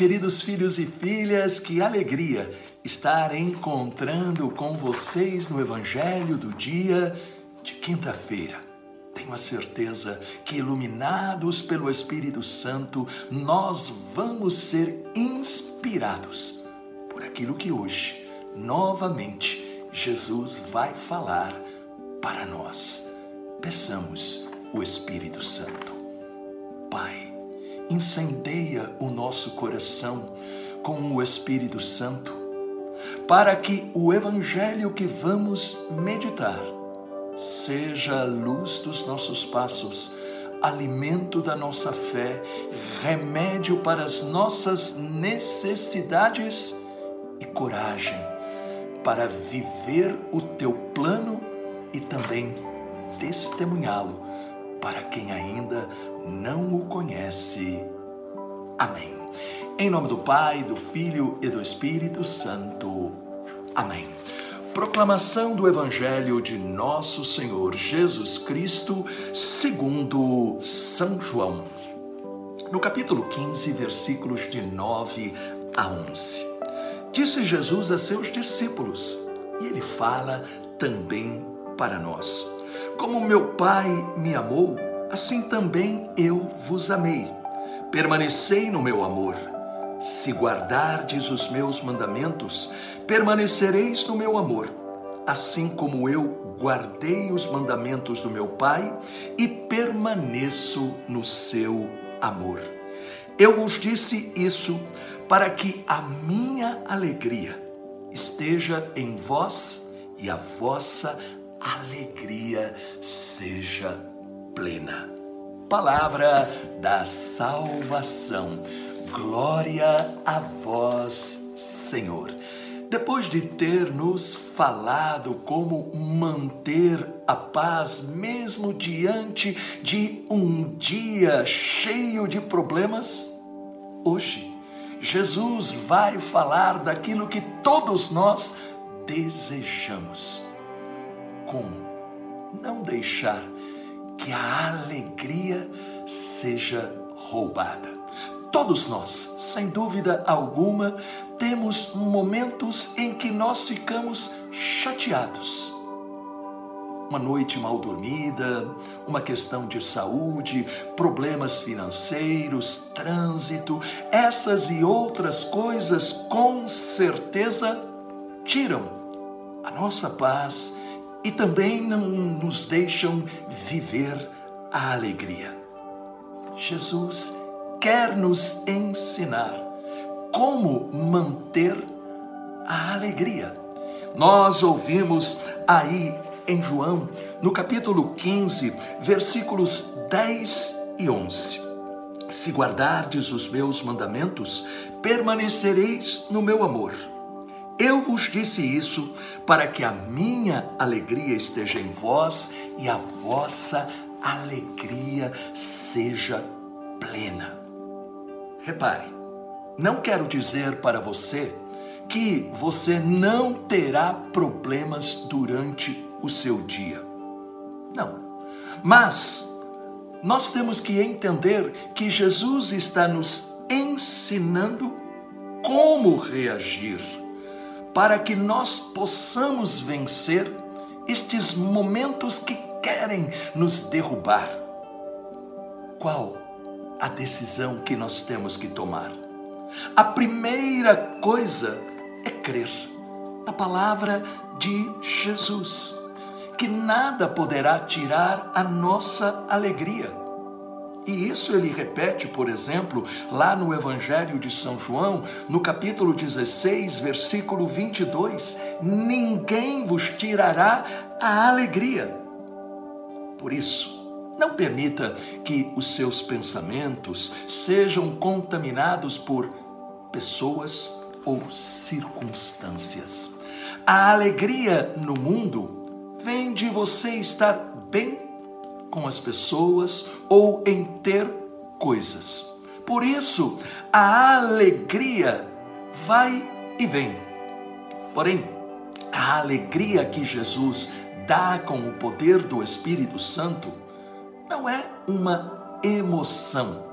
queridos filhos e filhas, que alegria estar encontrando com vocês no Evangelho do dia de quinta-feira. Tenho a certeza que, iluminados pelo Espírito Santo, nós vamos ser inspirados por aquilo que hoje, novamente, Jesus vai falar para nós. Peçamos o Espírito Santo. Pai, incendeia o nosso coração com o Espírito Santo, para que o Evangelho que vamos meditar seja a luz dos nossos passos, alimento da nossa fé, remédio para as nossas necessidades e coragem para viver o teu plano e também testemunhá-lo para quem ainda não o conhece. Amém. Em nome do Pai, do Filho e do Espírito Santo. Amém. Proclamação do Evangelho de Nosso Senhor Jesus Cristo, segundo São João. No capítulo 15, versículos de 9 a 11. Disse Jesus a seus discípulos, e ele fala também para nós: Como meu Pai me amou, assim também eu vos amei. Permanecei no meu amor. Se guardardes os meus mandamentos, permanecereis no meu amor, assim como eu guardei os mandamentos do meu Pai e permaneço no seu amor. Eu vos disse isso para que a minha alegria esteja em vós e a vossa alegria seja plena. Palavra da salvação. Glória a vós, Senhor. Depois de ter nos falado como manter a paz mesmo diante de um dia cheio de problemas, hoje Jesus vai falar daquilo que todos nós desejamos. Como não deixar que a alegria seja roubada. Todos nós, sem dúvida alguma, temos momentos em que nós ficamos chateados. Uma noite mal dormida, uma questão de saúde, problemas financeiros, trânsito, essas e outras coisas com certeza tiram a nossa paz e também não nos deixam viver a alegria. Jesus quer nos ensinar como manter a alegria. Nós ouvimos aí em João, no capítulo 15, versículos 10 e 11. Se guardardes os meus mandamentos, permanecereis no meu amor eu vos disse isso para que a minha alegria esteja em vós e a vossa alegria seja plena. Repare, não quero dizer para você que você não terá problemas durante o seu dia. Não. Mas nós temos que entender que Jesus está nos ensinando como reagir para que nós possamos vencer estes momentos que querem nos derrubar. Qual a decisão que nós temos que tomar? A primeira coisa é crer na palavra de Jesus, que nada poderá tirar a nossa alegria. E isso ele repete, por exemplo, lá no Evangelho de São João, no capítulo 16, versículo 22: Ninguém vos tirará a alegria. Por isso, não permita que os seus pensamentos sejam contaminados por pessoas ou circunstâncias. A alegria no mundo vem de você estar bem com as pessoas ou em ter coisas. Por isso, a alegria vai e vem. Porém, a alegria que Jesus dá com o poder do Espírito Santo não é uma emoção,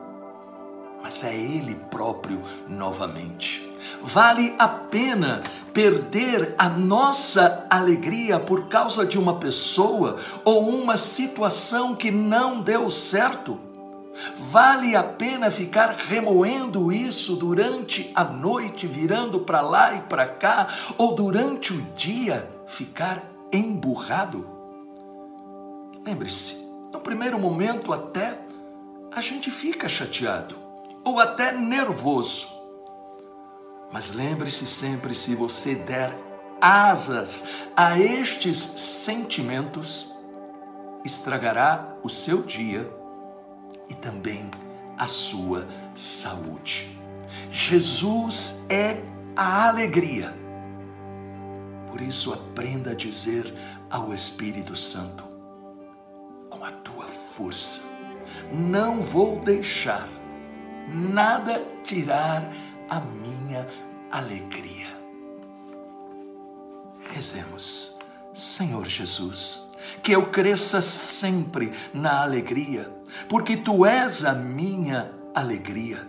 mas é Ele próprio novamente. Vale a pena perder a nossa alegria por causa de uma pessoa ou uma situação que não deu certo? Vale a pena ficar remoendo isso durante a noite, virando para lá e para cá, ou durante o dia ficar emburrado? Lembre-se, no primeiro momento até a gente fica chateado ou até nervoso. Mas lembre-se sempre: se você der asas a estes sentimentos, estragará o seu dia e também a sua saúde. Jesus é a alegria. Por isso, aprenda a dizer ao Espírito Santo, com a tua força, não vou deixar nada tirar a minha alegria. Rezemos, Senhor Jesus, que eu cresça sempre na alegria, porque tu és a minha alegria.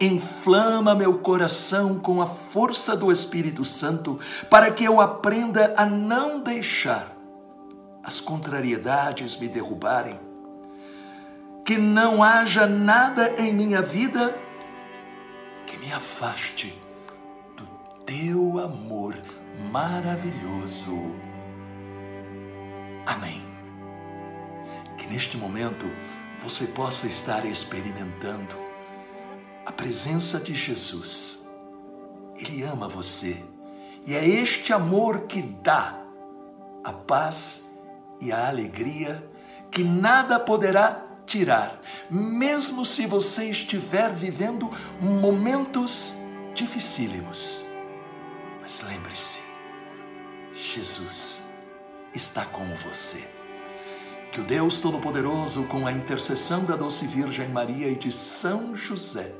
Inflama meu coração com a força do Espírito Santo, para que eu aprenda a não deixar as contrariedades me derrubarem. Que não haja nada em minha vida que me afaste do teu amor maravilhoso. Amém. Que neste momento você possa estar experimentando a presença de Jesus. Ele ama você e é este amor que dá a paz e a alegria que nada poderá tirar, mesmo se você estiver vivendo momentos dificílimos. Mas lembre-se, Jesus está com você. Que o Deus Todo-Poderoso, com a intercessão da Doce Virgem Maria e de São José,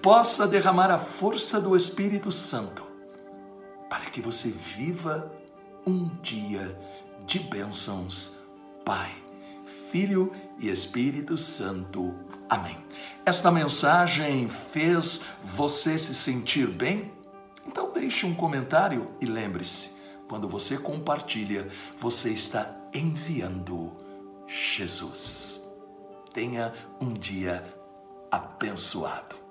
possa derramar a força do Espírito Santo para que você viva um dia de bênçãos, Pai, Filho e Espírito Santo. Amém. Esta mensagem fez você se sentir bem? Então deixe um comentário e lembre-se, quando você compartilha, você está enviando Jesus. Tenha um dia abençoado.